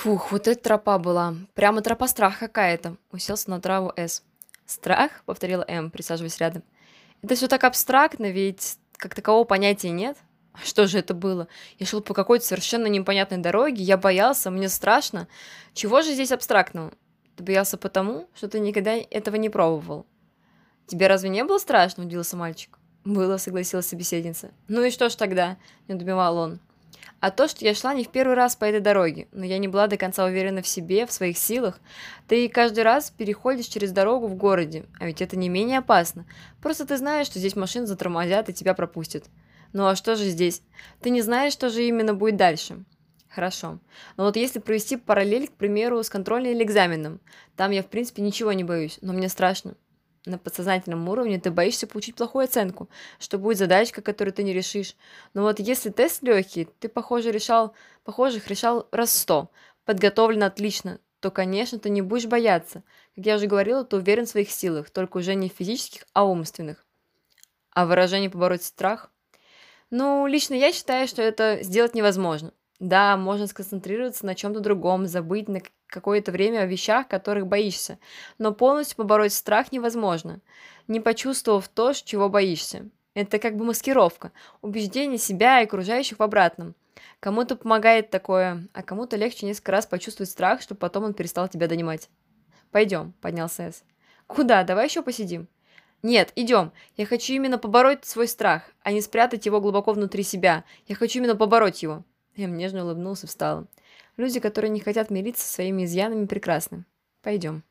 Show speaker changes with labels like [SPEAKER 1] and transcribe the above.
[SPEAKER 1] Фух, вот эта тропа была. Прямо тропа страха какая-то. Уселся на траву С. Страх? Повторила М, присаживаясь рядом. Это все так абстрактно, ведь как такового понятия нет. Что же это было? Я шел по какой-то совершенно непонятной дороге, я боялся, мне страшно. Чего же здесь абстрактного? Ты боялся потому, что ты никогда этого не пробовал. Тебе разве не было страшно? Удивился мальчик. Было, согласилась собеседница. Ну и что ж тогда? Не добивал он. А то, что я шла не в первый раз по этой дороге, но я не была до конца уверена в себе, в своих силах. Ты каждый раз переходишь через дорогу в городе, а ведь это не менее опасно. Просто ты знаешь, что здесь машины затормозят и тебя пропустят. Ну а что же здесь? Ты не знаешь, что же именно будет дальше. Хорошо. Но вот если провести параллель, к примеру, с контрольным или экзаменом, там я, в принципе, ничего не боюсь, но мне страшно на подсознательном уровне ты боишься получить плохую оценку, что будет задачка, которую ты не решишь. Но вот если тест легкий, ты, похоже, решал, похожих решал раз сто, подготовлен отлично, то, конечно, ты не будешь бояться. Как я уже говорила, ты уверен в своих силах, только уже не физических, а умственных. А выражение «побороть страх»? Ну, лично я считаю, что это сделать невозможно. Да, можно сконцентрироваться на чем-то другом, забыть на какое-то время о вещах, которых боишься, но полностью побороть страх невозможно, не почувствовав то, чего боишься. Это как бы маскировка, убеждение себя и окружающих в обратном. Кому-то помогает такое, а кому-то легче несколько раз почувствовать страх, чтобы потом он перестал тебя донимать. «Пойдем», — поднялся Эс. «Куда? Давай еще посидим». «Нет, идем. Я хочу именно побороть свой страх, а не спрятать его глубоко внутри себя. Я хочу именно побороть его». Эм нежно улыбнулся, встала. Люди, которые не хотят мириться со своими изъянами, прекрасны. Пойдем.